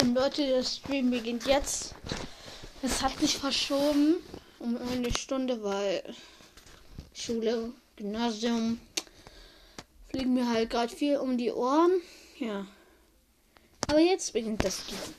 Und Leute, der Stream beginnt jetzt. Es hat sich verschoben um eine Stunde, weil Schule, Gymnasium fliegen mir halt gerade viel um die Ohren. Ja. Aber jetzt beginnt das Stream.